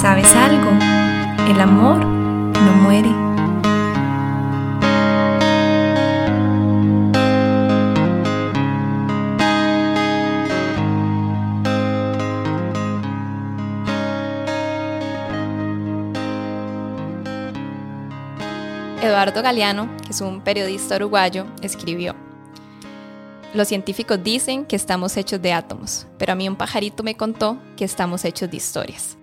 ¿Sabes algo? El amor no muere. Eduardo Galeano, que es un periodista uruguayo, escribió, Los científicos dicen que estamos hechos de átomos, pero a mí un pajarito me contó que estamos hechos de historias.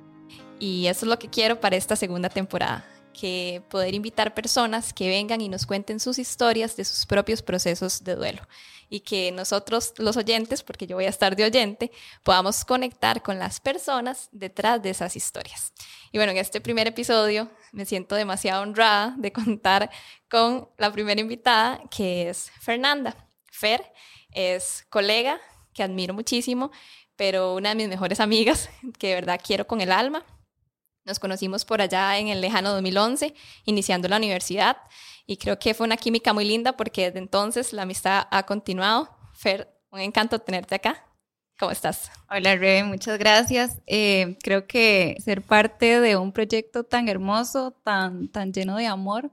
Y eso es lo que quiero para esta segunda temporada, que poder invitar personas que vengan y nos cuenten sus historias de sus propios procesos de duelo y que nosotros los oyentes, porque yo voy a estar de oyente, podamos conectar con las personas detrás de esas historias. Y bueno, en este primer episodio me siento demasiado honrada de contar con la primera invitada, que es Fernanda. Fer es colega que admiro muchísimo, pero una de mis mejores amigas que de verdad quiero con el alma. Nos conocimos por allá en el lejano 2011, iniciando la universidad, y creo que fue una química muy linda porque desde entonces la amistad ha continuado. Fer, un encanto tenerte acá. ¿Cómo estás? Hola, Rebe, muchas gracias. Eh, creo que ser parte de un proyecto tan hermoso, tan, tan lleno de amor,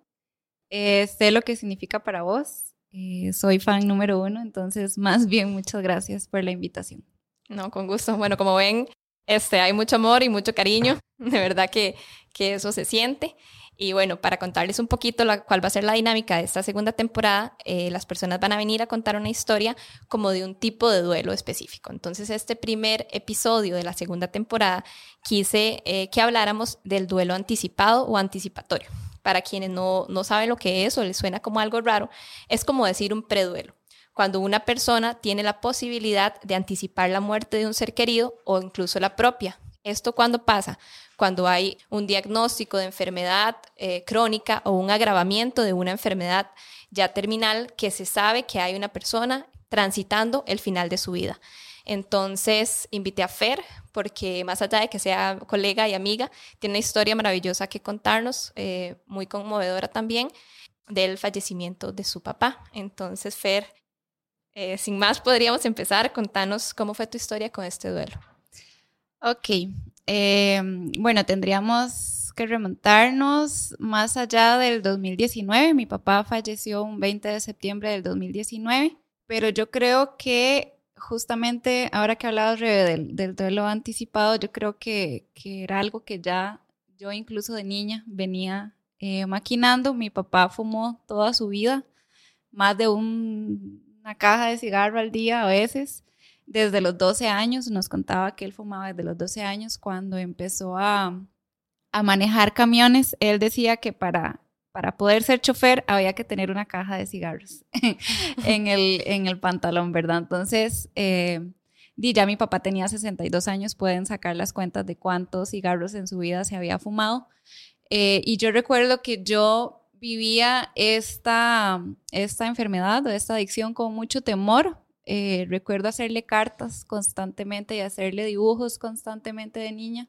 eh, sé lo que significa para vos. Eh, soy fan número uno, entonces más bien muchas gracias por la invitación. No, con gusto. Bueno, como ven, este, hay mucho amor y mucho cariño, de verdad que, que eso se siente. Y bueno, para contarles un poquito la, cuál va a ser la dinámica de esta segunda temporada, eh, las personas van a venir a contar una historia como de un tipo de duelo específico. Entonces, este primer episodio de la segunda temporada quise eh, que habláramos del duelo anticipado o anticipatorio. Para quienes no, no saben lo que es o les suena como algo raro, es como decir un preduelo cuando una persona tiene la posibilidad de anticipar la muerte de un ser querido o incluso la propia. ¿Esto cuando pasa? Cuando hay un diagnóstico de enfermedad eh, crónica o un agravamiento de una enfermedad ya terminal que se sabe que hay una persona transitando el final de su vida. Entonces invité a Fer porque más allá de que sea colega y amiga, tiene una historia maravillosa que contarnos, eh, muy conmovedora también, del fallecimiento de su papá. Entonces Fer, eh, sin más, podríamos empezar. Contanos cómo fue tu historia con este duelo. Ok, eh, bueno, tendríamos que remontarnos más allá del 2019. Mi papá falleció un 20 de septiembre del 2019, pero yo creo que justamente ahora que hablabas del, del duelo anticipado, yo creo que, que, era algo que ya yo incluso de niña venía eh, maquinando. Mi papá fumó toda su vida, más de un una caja de cigarro al día a veces. Desde los 12 años, nos contaba que él fumaba desde los 12 años cuando empezó a, a manejar camiones. Él decía que para, para poder ser chofer había que tener una caja de cigarros en, el, en el pantalón, ¿verdad? Entonces, eh, ya mi papá tenía 62 años, pueden sacar las cuentas de cuántos cigarros en su vida se había fumado. Eh, y yo recuerdo que yo vivía esta, esta enfermedad o esta adicción con mucho temor. Eh, recuerdo hacerle cartas constantemente y hacerle dibujos constantemente de niña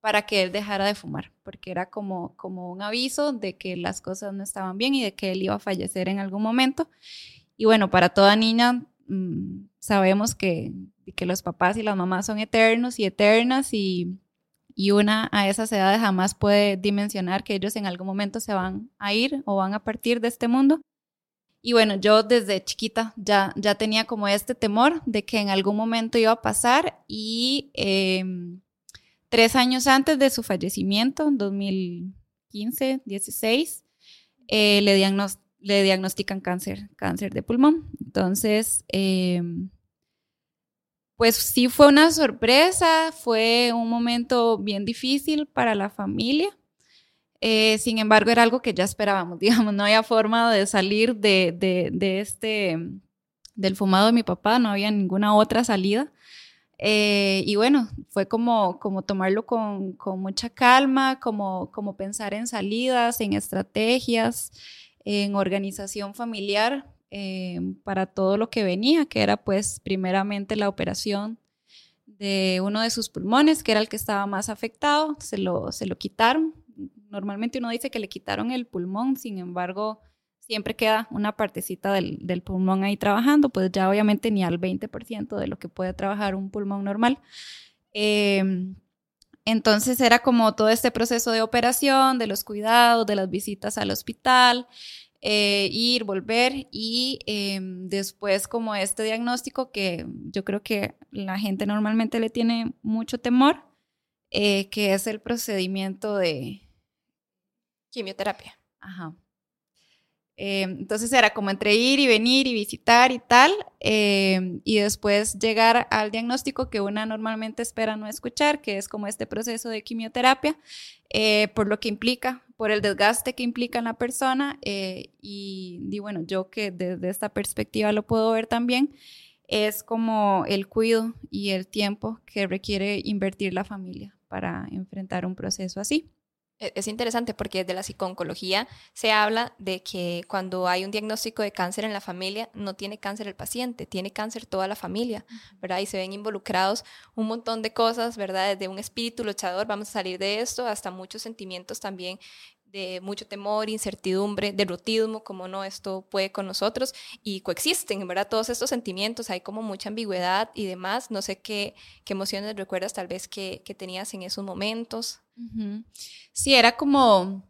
para que él dejara de fumar, porque era como, como un aviso de que las cosas no estaban bien y de que él iba a fallecer en algún momento. Y bueno, para toda niña mm, sabemos que, que los papás y las mamás son eternos y eternas y y una a esas edades jamás puede dimensionar que ellos en algún momento se van a ir o van a partir de este mundo. Y bueno, yo desde chiquita ya, ya tenía como este temor de que en algún momento iba a pasar y em, tres años antes de su fallecimiento, en 2015, 16, eh, le, le diagnostican cáncer, cáncer de pulmón. Entonces, eh, pues sí fue una sorpresa, fue un momento bien difícil para la familia. Eh, sin embargo, era algo que ya esperábamos, digamos, no había forma de salir de, de, este, del fumado de mi papá, no había ninguna otra salida. Eh, y bueno, fue como, como tomarlo con, con, mucha calma, como, como pensar en salidas, en estrategias, en organización familiar, eh, para todo lo que venía, que era pues primeramente la operación de uno de sus pulmones, que era el que estaba más afectado, se lo, se lo quitaron. Normalmente uno dice que le quitaron el pulmón, sin embargo, siempre queda una partecita del, del pulmón ahí trabajando, pues ya obviamente ni al 20% de lo que puede trabajar un pulmón normal. Em, Entonces era como todo este proceso de operación, de los cuidados, de las visitas al hospital, eh, ir, volver y em, después como este diagnóstico que yo creo que la gente normalmente le tiene mucho temor, eh, que es el procedimiento de quimioterapia. Ajá. Em, entonces era como entre ir y venir y visitar y tal, em, y después llegar al diagnóstico que una normalmente espera no escuchar, que es como este proceso de quimioterapia, eh, por lo que implica, por el desgaste que implica en la persona, eh, y, y, bueno, yo que desde esta perspectiva lo puedo ver también, es como el cuidado y el tiempo que requiere invertir la familia para enfrentar un proceso así. E-, es interesante porque desde la psiconcología se habla de que cuando hay un diagnóstico de cáncer en la familia, no tiene cáncer el paciente, tiene cáncer toda la familia, ¿verdad? Y se ven involucrados un montón de cosas, ¿verdad? Desde un espíritu luchador, vamos a salir de esto, hasta muchos sentimientos también de mucho temor, incertidumbre, derrotismo, como no, esto puede con nosotros y coexisten, ¿verdad? Todos estos sentimientos, hay como mucha ambigüedad y demás. No sé qué, qué emociones recuerdas tal vez que, que tenías en esos momentos. Sí, era como,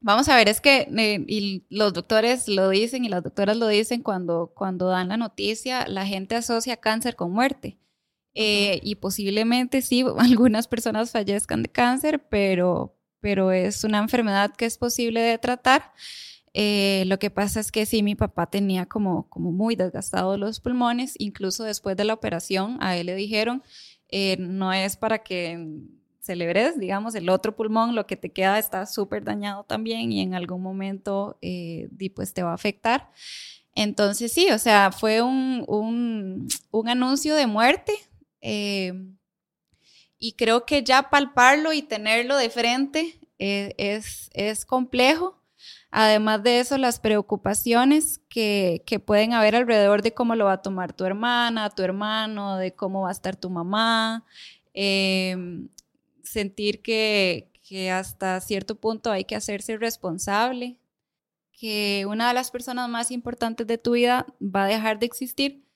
vamos a ver, es que eh, y los doctores lo dicen y las doctoras lo dicen cuando, cuando dan la noticia, la gente asocia cáncer con muerte. Eh, y posiblemente sí, algunas personas fallezcan de cáncer, pero, pero es una enfermedad que es posible de tratar. Eh, lo que pasa es que sí, mi papá tenía como, como muy desgastados los pulmones, incluso después de la operación, a él le dijeron, eh, no es para que celebres, digamos, el otro pulmón, lo que te queda está súper dañado también y en algún momento eh, pues te va a afectar. Entonces sí, o sea, fue un, un, un anuncio de muerte. Y creo que ya palparlo y tenerlo de frente eh, es, es complejo. Además de eso, las preocupaciones que, que, pueden haber alrededor de cómo lo va a tomar tu hermana, tu hermano, de cómo va a estar tu mamá, eh, sentir que, que hasta cierto punto hay que hacerse responsable, que una de las personas más importantes de tu vida va a dejar de existir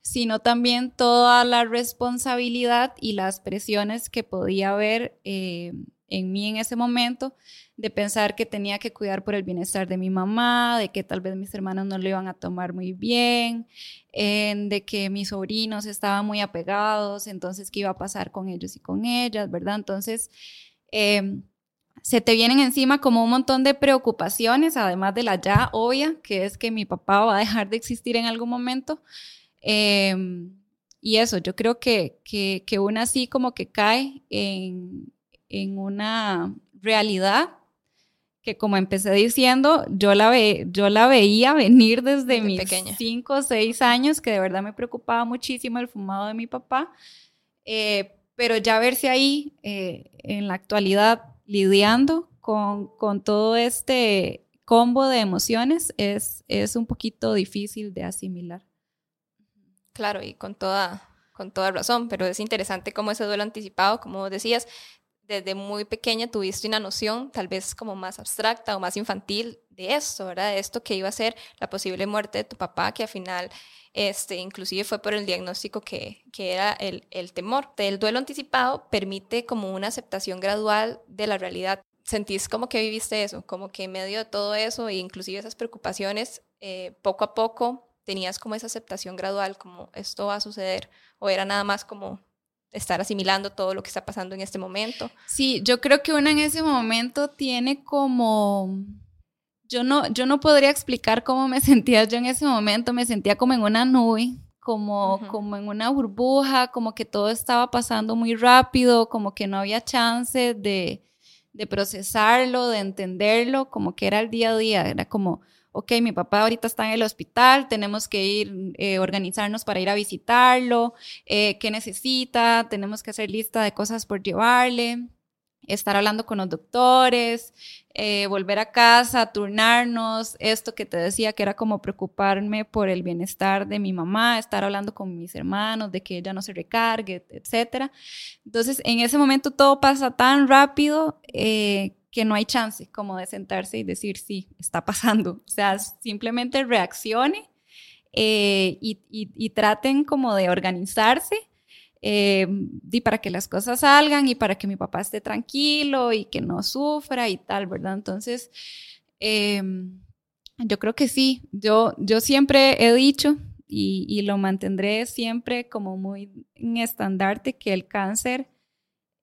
sino también toda la responsabilidad y las presiones que podía haber eh, en mí en ese momento de pensar que tenía que cuidar por el bienestar de mi mamá, de que tal vez mis hermanos no lo iban a tomar muy bien, de que mis sobrinos estaban muy apegados, entonces qué iba a pasar con ellos y con ellas, ¿verdad? Entonces, em, se te vienen encima como un montón de preocupaciones, además de la ya obvia, que es que mi papá va a dejar de existir en algún momento. Em, y eso, yo creo que, que, que una así como que cae en, en una realidad que como empecé diciendo, yo la, ve, yo la veía venir desde, mis cinco o seis años, que de verdad me preocupaba muchísimo el fumado de mi papá, eh, pero ya verse ahí eh, en la actualidad lidiando con, con, todo este combo de emociones es, es un poquito difícil de asimilar. Claro, y con toda, con toda razón, pero es interesante cómo ese duelo anticipado, como decías, desde muy pequeña tuviste una noción tal vez como más abstracta o más infantil de esto, ¿verdad? De esto que iba a ser la posible muerte de tu papá, que al final, este, inclusive fue por el diagnóstico que, que era el, el temor. El duelo anticipado permite como una aceptación gradual de la realidad. ¿Sentís como que viviste eso? Como que en medio de todo eso e inclusive esas preocupaciones, eh, poco a poco tenías como esa aceptación gradual, como esto va a suceder, o era nada más como estar asimilando todo lo que está pasando en este momento. Sí, yo creo que uno en ese momento tiene como... Yo no, yo no podría explicar cómo me sentía yo en ese momento, me sentía como en una nube, como, como en una burbuja, como que todo estaba pasando muy rápido, como que no había chance de, de procesarlo, de entenderlo, como que era el día a día, era como, ok, mi papá ahorita está en el hospital, tenemos que ir, eh, organizarnos para ir a visitarlo, eh, qué necesita, tenemos que hacer lista de cosas por llevarle, estar hablando con los doctores, eh, volver a casa, turnarnos, esto que te decía que era como preocuparme por el bienestar de mi mamá, estar hablando con mis hermanos de que ella no se recargue, etcétera. Entonces, en ese momento todo pasa tan rápido eh, que no hay chance como de sentarse y decir, sí, está pasando. O sea, simplemente reaccione eh, y, traten como de organizarse. eh, y para que las cosas salgan y para que mi papá esté tranquilo y que no sufra y tal, ¿verdad? Entonces, em, yo creo que sí, yo, yo siempre he dicho y, y, lo mantendré siempre como muy en estandarte que el cáncer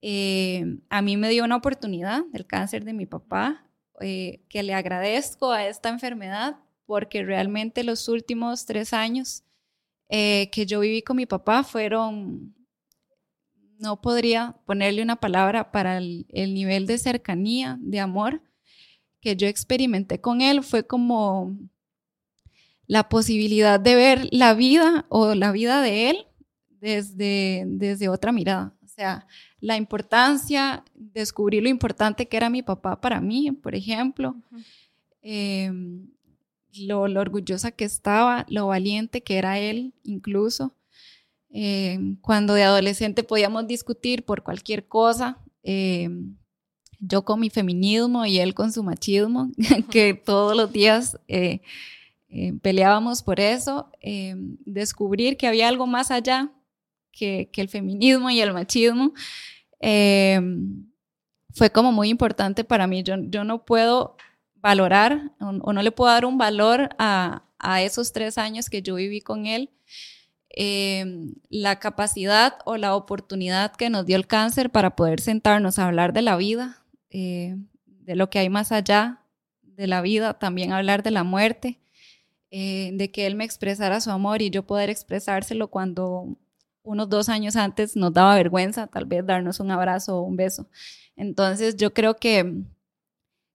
eh, a mí me dio una oportunidad, el cáncer de mi papá, eh, que le agradezco a esta enfermedad porque realmente los últimos tres años eh, que yo viví con mi papá fueron, no podría ponerle una palabra para el, el nivel de cercanía, de amor que yo experimenté con él, fue como la posibilidad de ver la vida o la vida de él desde, desde otra mirada. O sea, la importancia, descubrí lo importante que era mi papá para mí, por ejemplo, em, lo, orgullosa que estaba, lo valiente que era él incluso. Em, cuando de adolescente podíamos discutir por cualquier cosa, em, yo con mi feminismo y él con su machismo, que todos los días eh, eh, peleábamos por eso, descubrir que había algo más allá que, el feminismo y el machismo, eh, fue como muy importante para mí. Yo, yo no puedo valorar o, no le puedo dar un valor a, a, esos tres años que yo viví con él. Eh, la capacidad o la oportunidad que nos dio el cáncer para poder sentarnos a hablar de la vida, eh, de lo que hay más allá de la vida, también hablar de la muerte, de que él me expresara su amor y yo poder expresárselo cuando unos dos años antes nos daba vergüenza tal vez darnos un abrazo o un beso. Entonces yo creo que,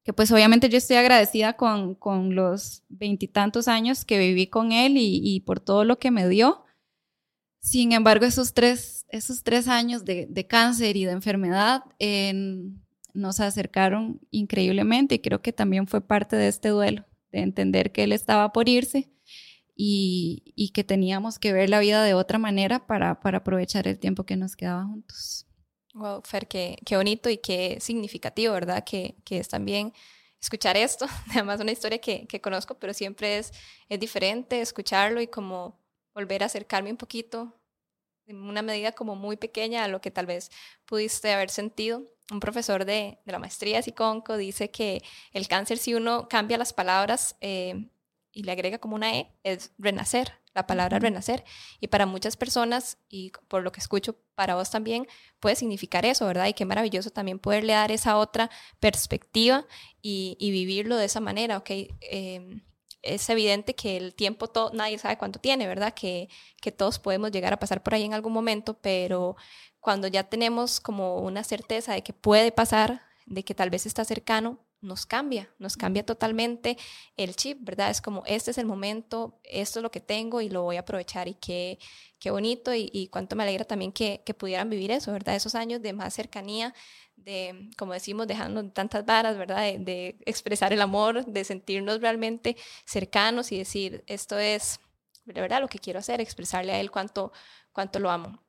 que pues obviamente yo estoy agradecida con, con los veintitantos años que viví con él y, por todo lo que me dio. Sin embargo, esos tres, esos tres años de, de cáncer y de enfermedad nos acercaron increíblemente y creo que también fue parte de este duelo, de entender que él estaba por irse y, que teníamos que ver la vida de otra manera para, para aprovechar el tiempo que nos quedaba juntos. Wow, Fer, qué, qué bonito y qué significativo, ¿verdad? Que, que es también escuchar esto, además una historia que, que conozco, pero siempre es, es diferente escucharlo y como volver a acercarme un poquito, en una medida como muy pequeña a lo que tal vez pudiste haber sentido. Un profesor de, de la maestría de Siconco dice que el cáncer, si uno cambia las palabras, eh, y le agrega como una E, es renacer, la palabra renacer. Y para muchas personas, y por lo que escucho para vos también, puede significar eso, ¿verdad? Y qué maravilloso también poderle dar esa otra perspectiva y, vivirlo de esa manera, ¿ok? Em, es evidente que el tiempo todo, nadie sabe cuánto tiene, ¿verdad? Que, que todos podemos llegar a pasar por ahí en algún momento, pero cuando ya tenemos como una certeza de que puede pasar, de que tal vez está cercano, nos cambia, nos cambia totalmente el chip, ¿verdad? Es como, este es el momento, esto es lo que tengo y lo voy a aprovechar y qué, qué bonito y, cuánto me alegra también que, que, pudieran vivir eso, ¿verdad? Esos años de más cercanía, de, como decimos, dejando tantas varas, ¿verdad? De, de, expresar el amor, de sentirnos realmente cercanos y decir, esto es, de verdad, lo que quiero hacer, expresarle a él cuánto, cuánto lo amo.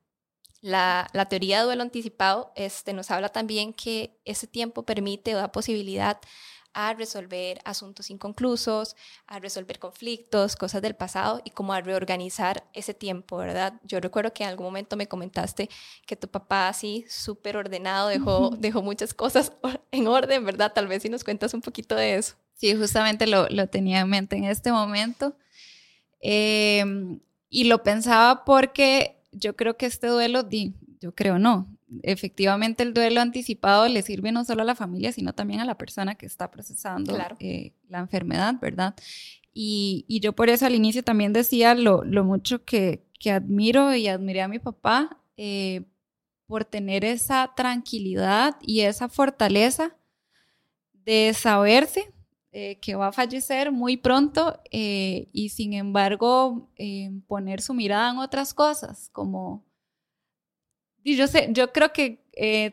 La, teoría de duelo anticipado este, nos habla también que ese tiempo permite o da posibilidad a resolver asuntos inconclusos, a resolver conflictos, cosas del pasado y como a reorganizar ese tiempo, ¿verdad? Yo recuerdo que en algún momento me comentaste que tu papá así súper ordenado dejó, dejó muchas cosas en orden, ¿verdad? Tal vez si nos cuentas un poquito de eso. Sí, justamente lo, lo tenía en mente en este momento. Em, y lo pensaba porque yo creo que este duelo, yo creo no, efectivamente el duelo anticipado le sirve no solo a la familia, sino también a la persona que está procesando eh, la enfermedad, ¿verdad? Y, y, yo por eso al inicio también decía lo, lo mucho que, que, admiro y admiré a mi papá eh, por tener esa tranquilidad y esa fortaleza de saberse eh, que va a fallecer muy pronto eh, y sin embargo eh, poner su mirada en otras cosas, como... Y yo sé, yo creo que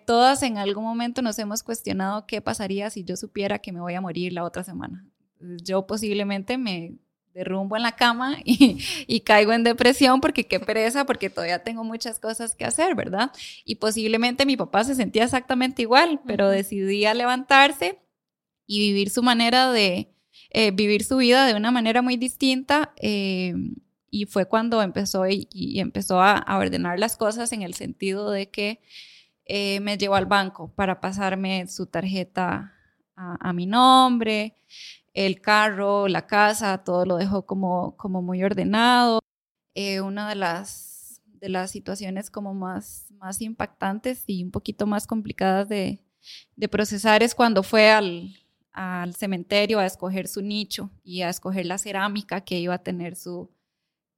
todas en algún momento nos hemos cuestionado qué pasaría si yo supiera que me voy a morir la otra semana. Yo posiblemente me derrumbo en la cama y, y, caigo en depresión porque qué pereza, porque todavía tengo muchas cosas que hacer, ¿verdad? Y posiblemente mi papá se sentía exactamente igual, pero decidía levantarse y vivir su manera de, eh, vivir su vida de una manera muy distinta eh, y fue cuando empezó y, empezó a, ordenar las cosas en el sentido de que eh, me llevó al banco para pasarme su tarjeta a, mi nombre, el carro, la casa, todo lo dejó como, como muy ordenado. Eh, una de las, de las situaciones como más, más impactantes y un poquito más complicadas de, de procesar es cuando fue al, al cementerio a escoger su nicho y a escoger la cerámica que iba a tener su,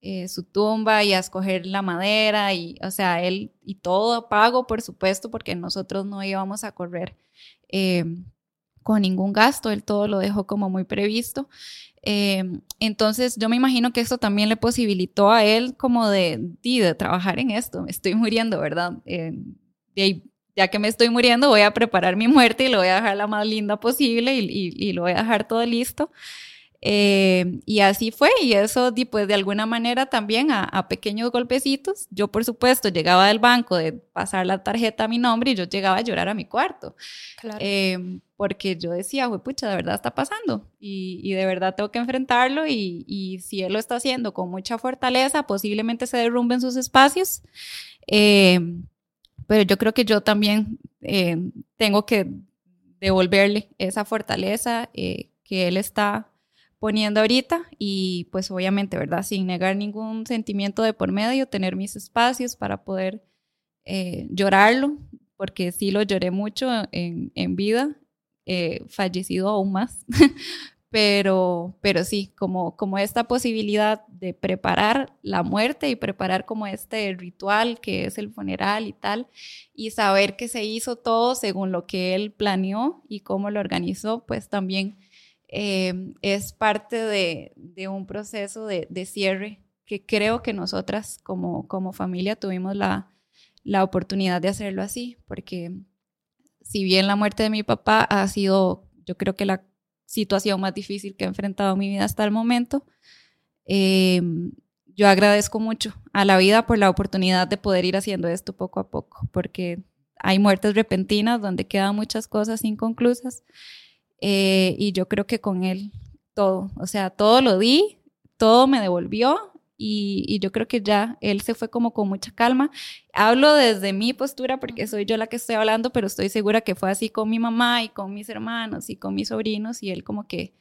eh, su tumba y a escoger la madera y, o sea, él y todo pago, por supuesto, porque nosotros no íbamos a correr eh, con ningún gasto, él todo lo dejó como muy previsto. Eh, entonces, yo me imagino que esto también le posibilitó a él como de, de, trabajar en esto. Me estoy muriendo, ¿verdad? Ya que me estoy muriendo, voy a preparar mi muerte y lo voy a dejar la más linda posible y, y lo voy a dejar todo listo. Eh, y así fue, y eso pues de alguna manera también a, pequeños golpecitos. Yo por supuesto llegaba del banco de pasar la tarjeta a mi nombre y yo llegaba a llorar a mi cuarto. Eh, porque yo decía, pucha, de verdad está pasando y, de verdad tengo que enfrentarlo y, si él lo está haciendo con mucha fortaleza, posiblemente se derrumben sus espacios. Eh, pero yo creo que yo también tengo que devolverle esa fortaleza que él está poniendo ahorita y pues obviamente, ¿verdad? Sin negar ningún sentimiento de por medio, tener mis espacios para poder eh, llorarlo, porque sí lo lloré mucho en, en vida, eh, fallecido aún más, pero, pero sí, como, como esta posibilidad de preparar la muerte y preparar como este ritual que es el funeral y tal, y saber que se hizo todo según lo que él planeó y cómo lo organizó, pues también Em, es parte de, un proceso de, cierre que creo que nosotras como, como familia tuvimos la, la oportunidad de hacerlo así, porque si bien la muerte de mi papá ha sido, yo creo que la situación más difícil que he enfrentado en mi vida hasta el momento, em, yo agradezco mucho a la vida por la oportunidad de poder ir haciendo esto poco a poco, porque hay muertes repentinas donde quedan muchas cosas inconclusas eh, y yo creo que con él todo, o sea, todo lo di, todo me devolvió y, yo creo que ya él se fue como con mucha calma. Hablo desde mi postura porque soy yo la que estoy hablando, pero estoy segura que fue así con mi mamá y con mis hermanos y con mis sobrinos y él como que,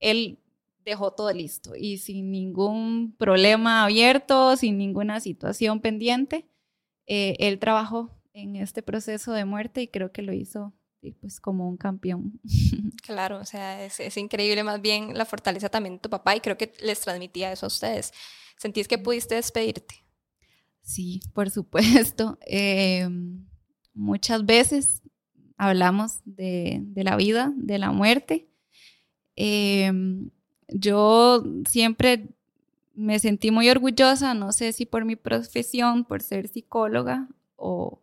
él dejó todo listo y sin ningún problema abierto, sin ninguna situación pendiente, eh, él trabajó en este proceso de muerte y creo que lo hizo pues como un campeón. Claro, o sea, es, increíble más bien la fortaleza también de tu papá y creo que les transmitía eso a ustedes. ¿Sentís que pudiste despedirte? Sí, por supuesto. Em, muchas veces hablamos de, la vida, de la muerte. Em, yo siempre me sentí muy orgullosa, no sé si por mi profesión, por ser psicóloga o,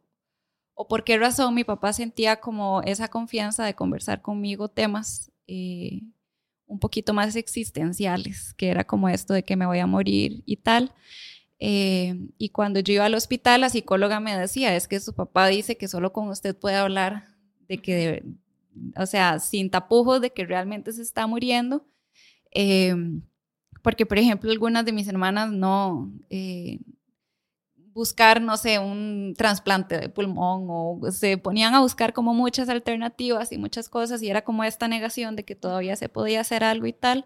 o por qué razón mi papá sentía como esa confianza de conversar conmigo temas eh, un poquito más existenciales, que era como esto de que me voy a morir y tal. Eh, y cuando yo iba al hospital, la psicóloga me decía, es que su papá dice que solo con usted puede hablar de que, o sea, sin tapujos de que realmente se está muriendo. Eh, porque, por ejemplo, algunas de mis hermanas no, buscar, no sé, un trasplante de pulmón o se ponían a buscar como muchas alternativas y muchas cosas y era como esta negación de que todavía se podía hacer algo y tal.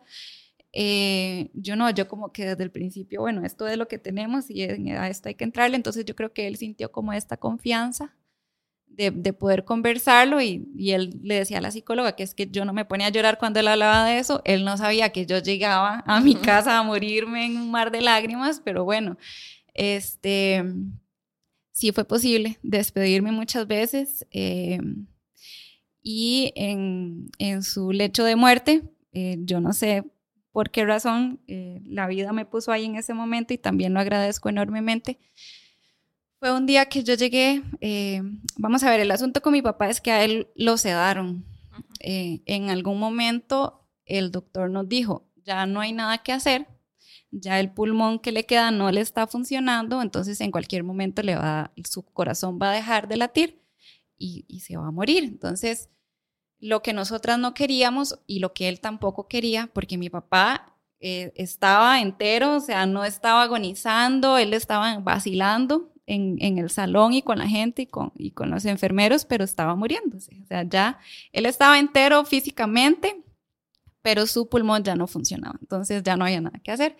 Eh, yo no, yo como que desde el principio, bueno, esto es lo que tenemos y a esto hay que entrarle, entonces yo creo que él sintió como esta confianza de, de, poder conversarlo y, y, él le decía a la psicóloga que es que yo no me ponía a llorar cuando él hablaba de eso, él no sabía que yo llegaba a mi casa a morirme en un mar de lágrimas, pero bueno, este, sí fue posible despedirme muchas veces eh, y en, en, su lecho de muerte, eh, yo no sé por qué razón eh, la vida me puso ahí en ese momento y también lo agradezco enormemente. Fue un día que yo llegué, vamos a ver, el asunto con mi papá es que a él lo sedaron. en algún momento el doctor nos dijo, ya no hay nada que hacer, ya el pulmón que le queda no le está funcionando, entonces en cualquier momento su corazón va a dejar de latir y, se va a morir. Entonces, lo que nosotras no queríamos y lo que él tampoco quería, porque mi papá eh, estaba entero, o sea, no estaba agonizando, él estaba vacilando en, en, el salón y con la gente y con, y con los enfermeros, pero estaba muriéndose. O sea, ya él estaba entero físicamente, pero su pulmón ya no funcionaba, entonces ya no había nada que hacer.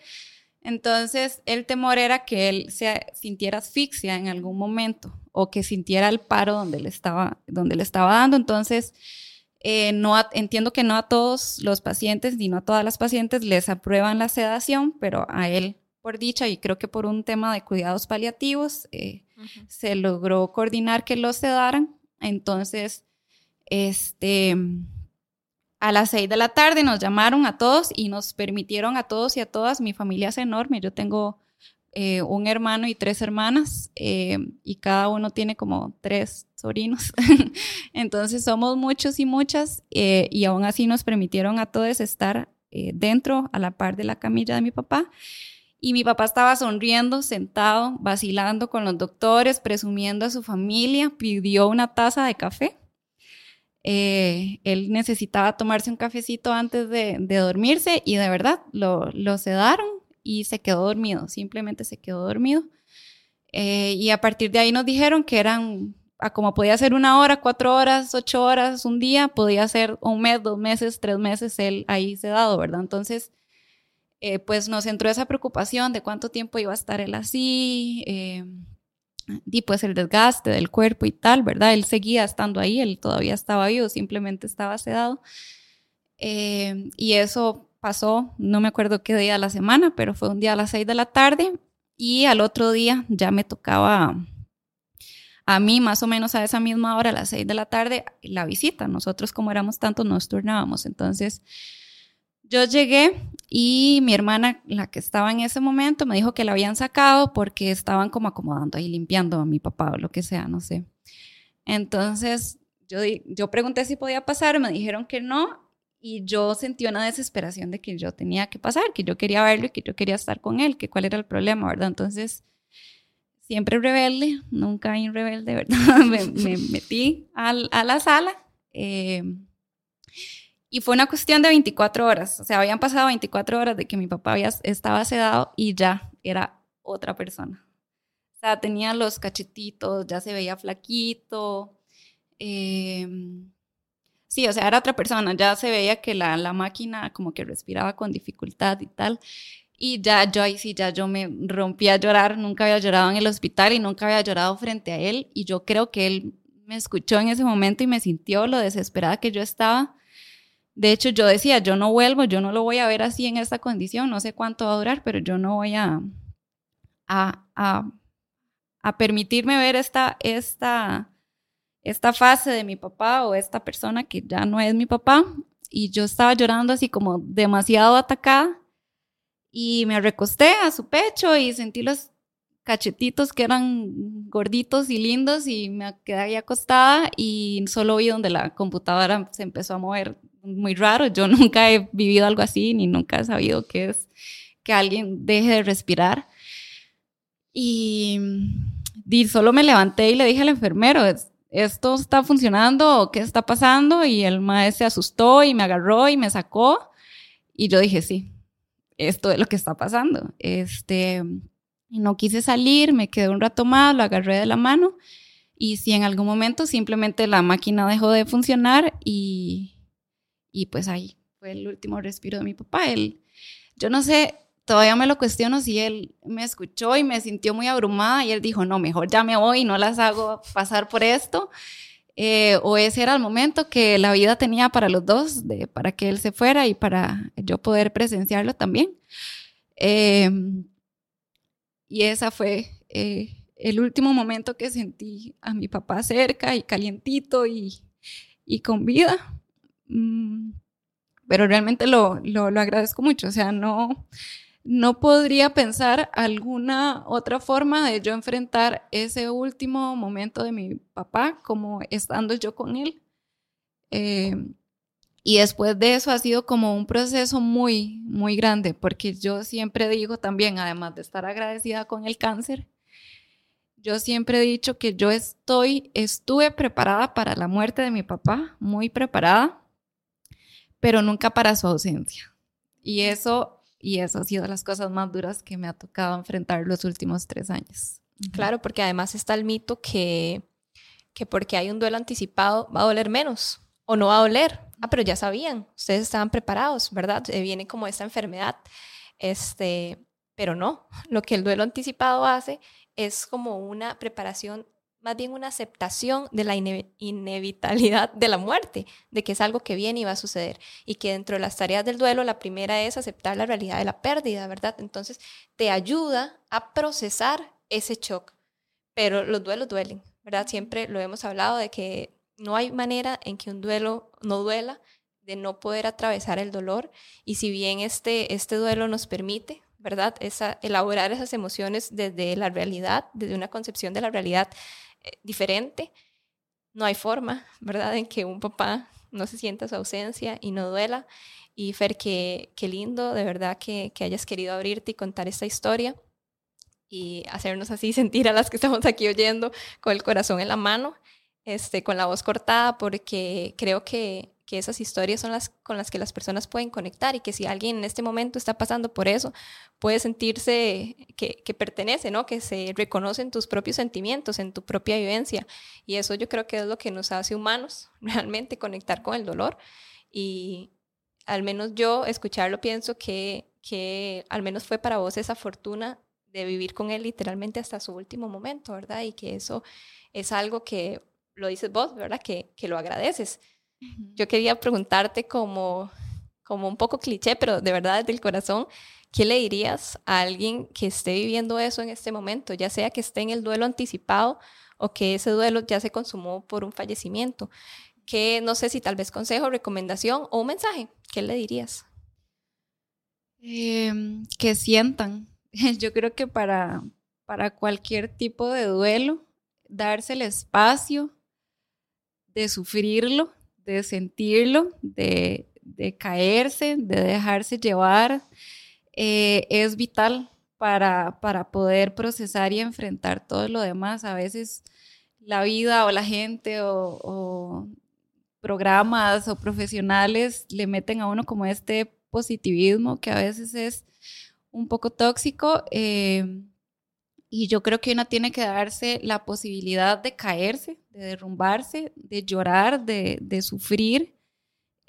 Entonces, el temor era que él se sintiera asfixia en algún momento o que sintiera el paro donde le estaba, donde le estaba dando. Entonces, eh, no entiendo que no a todos los pacientes ni no a todas las pacientes les aprueban la sedación, pero a él, por dicha, y creo que por un tema de cuidados paliativos, eh, se logró coordinar que lo sedaran. Entonces, este, a las seis de la tarde nos llamaron a todos y nos permitieron a todos y a todas, mi familia es enorme, yo tengo eh, un hermano y tres hermanas eh, y cada uno tiene como tres sobrinos. Entonces somos muchos y muchas eh, y aún así nos permitieron a todos estar dentro a la par de la camilla de mi papá. Y mi papá estaba sonriendo, sentado, vacilando con los doctores, presumiendo a su familia, pidió una taza de café. Él necesitaba tomarse un cafecito antes de, de dormirse y de verdad lo, lo sedaron y se quedó dormido, simplemente se quedó dormido. Eh, y a partir de ahí nos dijeron que eran, como podía ser una hora, cuatro horas, ocho horas, un día, podía ser un mes, dos meses, tres meses, él ahí sedado, ¿verdad? Entonces, eh, pues nos entró esa preocupación de cuánto tiempo iba a estar él así, eh, y pues el desgaste del cuerpo y tal, ¿verdad? Él seguía estando ahí, él todavía estaba vivo, simplemente estaba sedado. y eso pasó, no me acuerdo qué día de la semana, pero fue un día a las seis de la tarde y al otro día ya me tocaba a mí más o menos a esa misma hora, a las seis de la tarde, la visita. Nosotros como éramos tantos nos turnábamos. Entonces yo llegué y mi hermana, la que estaba en ese momento, me dijo que la habían sacado porque estaban como acomodando ahí, limpiando a mi papá o lo que sea, no sé. Entonces yo, yo pregunté si podía pasar, me dijeron que no y yo sentí una desesperación de que yo tenía que pasar, que yo quería verlo y que yo quería estar con él, que cuál era el problema, ¿verdad? Entonces, siempre rebelde, nunca un rebelde, ¿verdad? me, metí a la sala eh, y fue una cuestión de 24 horas, o sea, habían pasado 24 horas de que mi papá había, estaba sedado y ya era otra persona. O sea, tenía los cachetitos, ya se veía flaquito. Eh, Sí, o sea, era otra persona, ya se veía que la, la máquina como que respiraba con dificultad y tal. Y ya yo ahí sí, ya yo me rompí a llorar, nunca había llorado en el hospital y nunca había llorado frente a él. Y yo creo que él me escuchó en ese momento y me sintió lo desesperada que yo estaba. De hecho, yo decía, yo no vuelvo, yo no lo voy a ver así en esta condición, no sé cuánto va a durar, pero yo no voy a, a, a, a permitirme ver esta, esta, esta fase de mi papá o esta persona que ya no es mi papá. Y yo estaba llorando así como demasiado atacada y me recosté a su pecho y sentí los cachetitos que eran gorditos y lindos y me quedé ahí acostada y solo vi donde la computadora se empezó a mover muy raro. Yo nunca he vivido algo así ni nunca he sabido qué es que alguien deje de respirar. Y, y solo me levanté y le dije al enfermero, esto está funcionando, ¿qué está pasando? Y el maestro se asustó y me agarró y me sacó. Y yo dije, sí, esto es lo que está pasando. Este, no quise salir, me quedé un rato más, lo agarré de la mano. Y si en algún momento simplemente la máquina dejó de funcionar y, y pues ahí fue el último respiro de mi papá. Él, yo no sé, todavía me lo cuestiono si él me escuchó y me sintió muy abrumada y él dijo, no, mejor ya me voy y no las hago pasar por esto. Eh, o ese era el momento que la vida tenía para los dos, para que él se fuera y para yo poder presenciarlo también. Em, y esa fue eh, el último momento que sentí a mi papá cerca y calientito y, y con vida. Mm, pero realmente lo, lo, lo agradezco mucho, o sea, no, no podría pensar alguna otra forma de yo enfrentar ese último momento de mi papá como estando yo con él. Eh, y después de eso ha sido como un proceso muy, muy grande, porque yo siempre digo también, además de estar agradecida con el cáncer, yo siempre he dicho que yo estoy, estuve preparada para la muerte de mi papá, muy preparada, pero nunca para su ausencia. Y eso Y eso ha sido las cosas más duras que me ha tocado enfrentar los últimos tres años. Claro, porque además está el mito que, que porque hay un duelo anticipado va a doler menos o no va a doler. Ah, pero ya sabían, ustedes estaban preparados, ¿verdad? Eh, viene como esta enfermedad. Este, pero no, lo que el duelo anticipado hace es como una preparación, más bien una aceptación de la inevitabilidad de la muerte, de que es algo que viene y va a suceder. Y que dentro de las tareas del duelo, la primera es aceptar la realidad de la pérdida, ¿verdad? Entonces, te ayuda a procesar ese shock. Pero los duelos duelen, ¿verdad? Siempre lo hemos hablado de que no hay manera en que un duelo no duela, de no poder atravesar el dolor. Y si bien este, este duelo nos permite, ¿verdad? Esa, elaborar esas emociones desde la realidad, desde una concepción de la realidad eh, diferente, no hay forma, ¿verdad? En que un papá no se sienta su ausencia y no duela. Y Fer, qué, qué lindo, de verdad, que, que hayas querido abrirte y contar esta historia y hacernos así sentir a las que estamos aquí oyendo con el corazón en la mano, este, con la voz cortada, porque creo que, que esas historias son las con las que las personas pueden conectar y que si alguien en este momento está pasando por eso, puede sentirse que, pertenece, ¿no? Que se reconocen tus propios sentimientos, en tu propia vivencia. Y eso yo creo que es lo que nos hace humanos, realmente conectar con el dolor. Y al menos yo escucharlo pienso que, que al menos fue para vos esa fortuna de vivir con él literalmente hasta su último momento, ¿verdad? Y que eso es algo que lo dices vos, ¿verdad? Que, que lo agradeces yo quería preguntarte como, como un poco cliché, pero de verdad desde el corazón, ¿qué le dirías a alguien que esté viviendo eso en este momento, ya sea que esté en el duelo anticipado o que ese duelo ya se consumó por un fallecimiento? Que no sé si tal vez consejo, recomendación o un mensaje, ¿qué le dirías? Em, que sientan. Yo creo que para, para cualquier tipo de duelo, darse el espacio de sufrirlo de sentirlo, de, caerse, de dejarse llevar, eh, es vital para, para poder procesar y enfrentar todo lo demás. A veces la vida o la gente o, programas o profesionales le meten a uno como este positivismo que a veces es un poco tóxico. Eh, y yo creo que uno tiene que darse la posibilidad de caerse, de derrumbarse, de llorar, de, de sufrir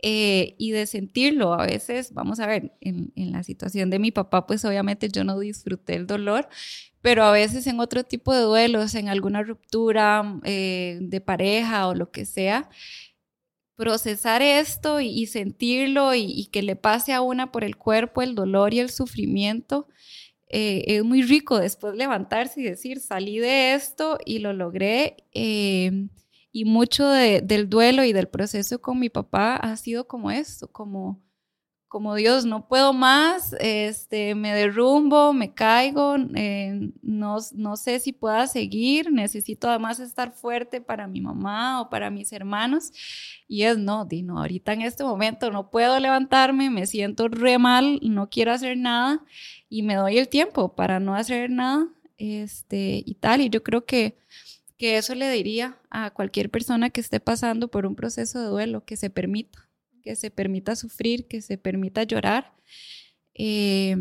eh, y de sentirlo. A veces, vamos a ver, en, en, la situación de mi papá, pues obviamente yo no disfruté el dolor, pero a veces en otro tipo de duelos, en alguna ruptura eh, de pareja o lo que sea, procesar esto y, sentirlo y, y, que le pase a una por el cuerpo el dolor y el sufrimiento eh, es muy rico después levantarse y decir, salí de esto y lo logré. Eh, y mucho del duelo y del proceso con mi papá ha sido como esto, como, como Dios, no puedo más, este, me derrumbo, me caigo, eh, no, no sé si pueda seguir, necesito además estar fuerte para mi mamá o para mis hermanos. Y es, no, Dino, ahorita en este momento no puedo levantarme, me siento re mal, no quiero hacer nada y me doy el tiempo para no hacer nada este, y tal. Y yo creo que, que eso le diría a cualquier persona que esté pasando por un proceso de duelo, que se permita, que se permita sufrir, que se permita llorar eh,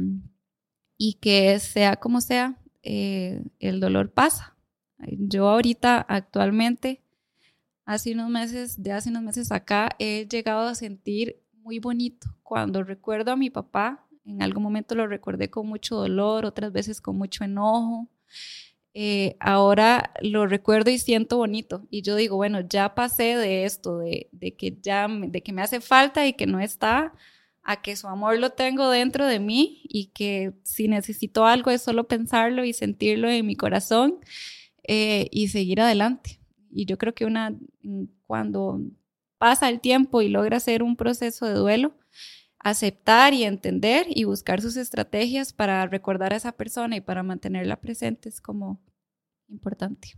y que sea como sea, eh, el dolor pasa. Yo ahorita actualmente, hace unos meses, de hace unos meses acá, he llegado a sentir muy bonito cuando recuerdo a mi papá en algún momento lo recordé con mucho dolor, otras veces con mucho enojo. Eh, ahora lo recuerdo y siento bonito. Y yo digo, bueno, ya pasé de esto, de, que ya de que me hace falta y que no está, a que su amor lo tengo dentro de mí y que si necesito algo es solo pensarlo y sentirlo en mi corazón eh, y seguir adelante. Y yo creo que una, cuando pasa el tiempo y logra hacer un proceso de duelo, aceptar y entender y buscar sus estrategias para recordar a esa persona y para mantenerla presente es como importante.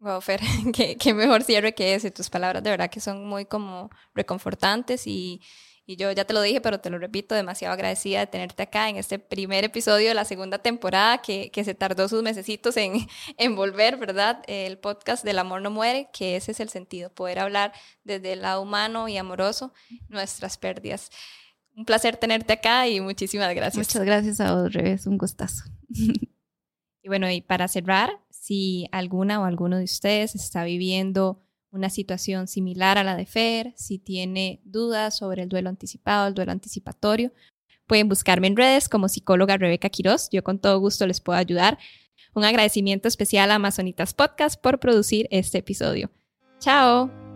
Wow, Fer, qué, mejor cierre que ese. Tus palabras de verdad que son muy como reconfortantes y, y yo ya te lo dije, pero te lo repito, demasiado agradecida de tenerte acá en este primer episodio de la segunda temporada que, que se tardó sus mesecitos en, en volver, ¿verdad? El podcast del amor no muere, que ese es el sentido, poder hablar desde el lado humano y amoroso nuestras pérdidas. un placer tenerte acá y muchísimas gracias. Muchas gracias a vos, Revés, un gustazo. y bueno, y para cerrar, si alguna o alguno de ustedes está viviendo una situación similar a la de Fer, si tiene dudas sobre el duelo anticipado, el duelo anticipatorio, pueden buscarme en redes como psicóloga Rebeca Quiroz. Yo con todo gusto les puedo ayudar. Un agradecimiento especial a Amazonitas Podcast por producir este episodio. Chao.